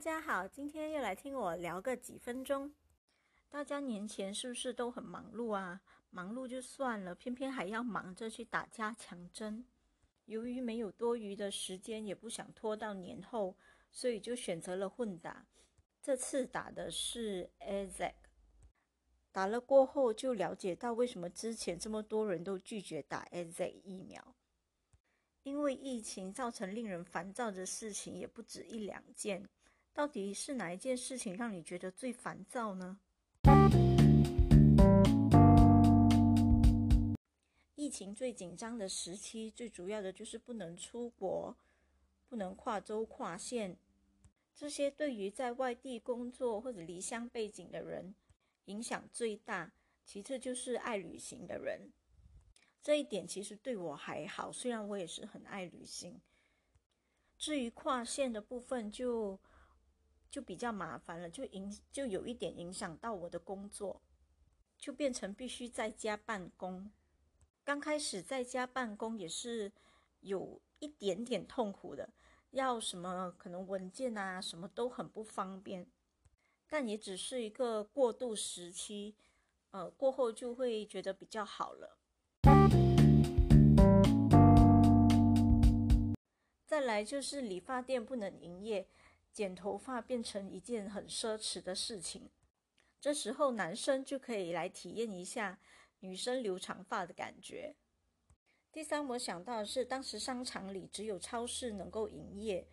大家好，今天又来听我聊个几分钟。大家年前是不是都很忙碌啊？忙碌就算了，偏偏还要忙着去打加强针。由于没有多余的时间，也不想拖到年后，所以就选择了混打。这次打的是 A Z。打了过后，就了解到为什么之前这么多人都拒绝打 A Z 疫苗。因为疫情造成令人烦躁的事情也不止一两件。到底是哪一件事情让你觉得最烦躁呢？疫情最紧张的时期，最主要的就是不能出国，不能跨州跨县，这些对于在外地工作或者离乡背景的人影响最大。其次就是爱旅行的人，这一点其实对我还好，虽然我也是很爱旅行。至于跨县的部分，就就比较麻烦了，就影就有一点影响到我的工作，就变成必须在家办公。刚开始在家办公也是有一点点痛苦的，要什么可能文件啊什么都很不方便，但也只是一个过渡时期，呃，过后就会觉得比较好了。再来就是理发店不能营业。剪头发变成一件很奢侈的事情，这时候男生就可以来体验一下女生留长发的感觉。第三，我想到的是，当时商场里只有超市能够营业，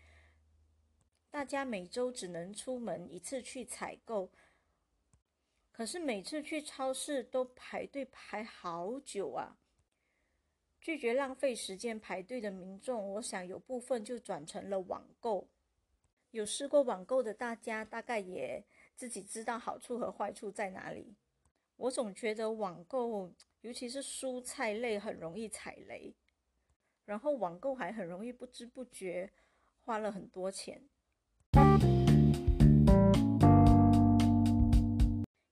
大家每周只能出门一次去采购，可是每次去超市都排队排好久啊！拒绝浪费时间排队的民众，我想有部分就转成了网购。有试过网购的大家，大概也自己知道好处和坏处在哪里。我总觉得网购，尤其是蔬菜类，很容易踩雷，然后网购还很容易不知不觉花了很多钱。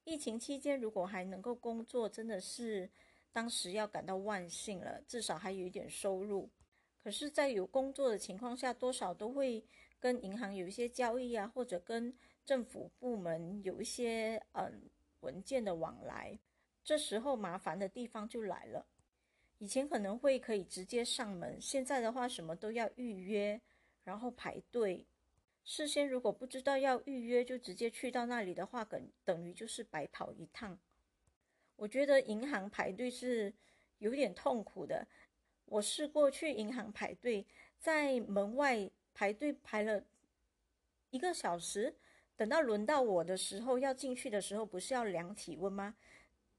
疫情期间，如果还能够工作，真的是当时要感到万幸了，至少还有一点收入。可是，在有工作的情况下，多少都会。跟银行有一些交易啊，或者跟政府部门有一些嗯文件的往来，这时候麻烦的地方就来了。以前可能会可以直接上门，现在的话什么都要预约，然后排队。事先如果不知道要预约，就直接去到那里的话，等等于就是白跑一趟。我觉得银行排队是有点痛苦的。我试过去银行排队，在门外。排队排了一个小时，等到轮到我的时候，要进去的时候，不是要量体温吗？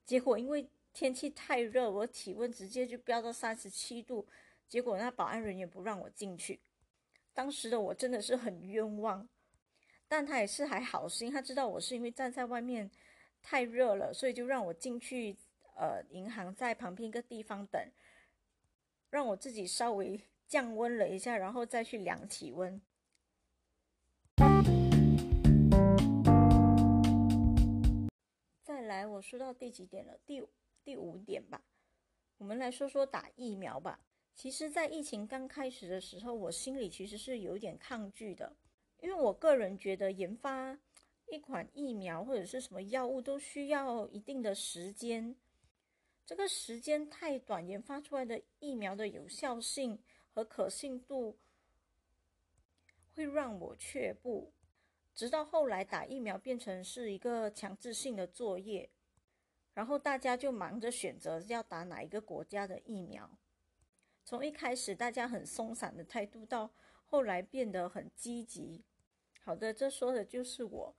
结果因为天气太热，我体温直接就飙到三十七度，结果那保安人员不让我进去。当时的我真的是很冤枉，但他也是还好心，他知道我是因为站在外面太热了，所以就让我进去。呃，银行在旁边一个地方等，让我自己稍微。降温了一下，然后再去量体温。再来，我说到第几点了？第第五点吧。我们来说说打疫苗吧。其实，在疫情刚开始的时候，我心里其实是有点抗拒的，因为我个人觉得研发一款疫苗或者是什么药物都需要一定的时间，这个时间太短，研发出来的疫苗的有效性。和可信度会让我却步，直到后来打疫苗变成是一个强制性的作业，然后大家就忙着选择要打哪一个国家的疫苗。从一开始大家很松散的态度，到后来变得很积极。好的，这说的就是我。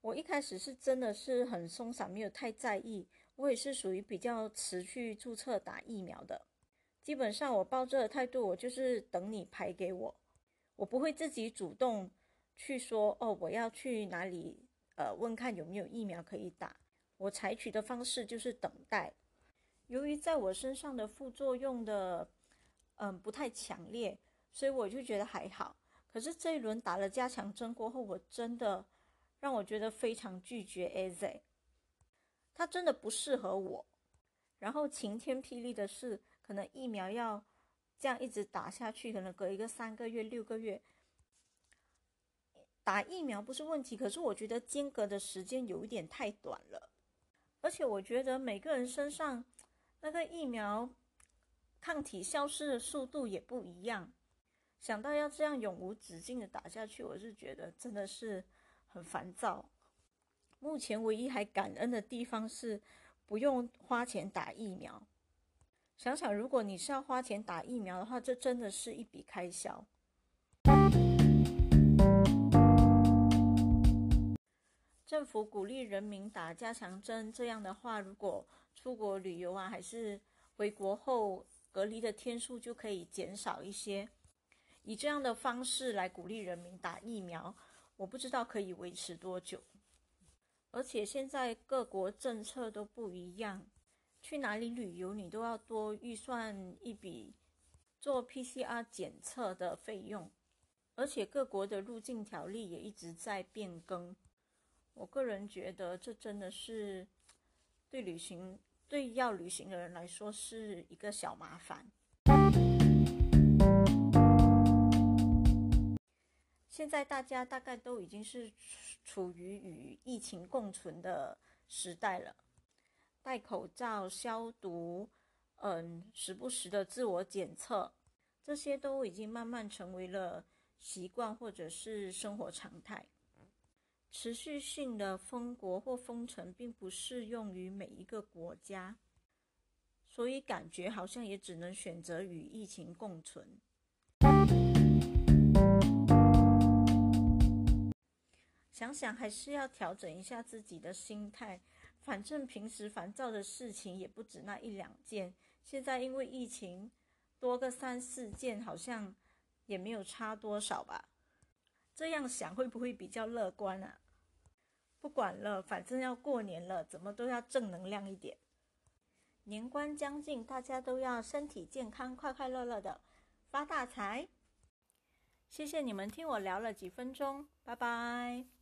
我一开始是真的是很松散，没有太在意。我也是属于比较迟去注册打疫苗的。基本上我抱着的态度，我就是等你排给我，我不会自己主动去说哦，我要去哪里，呃，问看有没有疫苗可以打。我采取的方式就是等待。由于在我身上的副作用的，嗯，不太强烈，所以我就觉得还好。可是这一轮打了加强针过后，我真的让我觉得非常拒绝 AZ，它真的不适合我。然后晴天霹雳的是。可能疫苗要这样一直打下去，可能隔一个三个月、六个月，打疫苗不是问题，可是我觉得间隔的时间有一点太短了，而且我觉得每个人身上那个疫苗抗体消失的速度也不一样。想到要这样永无止境的打下去，我是觉得真的是很烦躁。目前唯一还感恩的地方是不用花钱打疫苗。想想如果你是要花钱打疫苗的话，这真的是一笔开销。政府鼓励人民打加强针，这样的话，如果出国旅游啊，还是回国后隔离的天数就可以减少一些。以这样的方式来鼓励人民打疫苗，我不知道可以维持多久。而且现在各国政策都不一样，去哪里旅游你都要多预算一笔做 PCR 检测的费用，而且各国的入境条例也一直在变更。我个人觉得，这真的是对旅行、对要旅行的人来说是一个小麻烦。现在大家大概都已经是处于与疫情共存的时代了，戴口罩、消毒，嗯，时不时的自我检测，这些都已经慢慢成为了习惯或者是生活常态。持续性的封国或封城并不适用于每一个国家，所以感觉好像也只能选择与疫情共存。想想还是要调整一下自己的心态，反正平时烦躁的事情也不止那一两件，现在因为疫情多个三四件，好像也没有差多少吧？这样想会不会比较乐观啊？不管了，反正要过年了，怎么都要正能量一点。年关将近，大家都要身体健康、快快乐乐的，发大财。谢谢你们听我聊了几分钟，拜拜。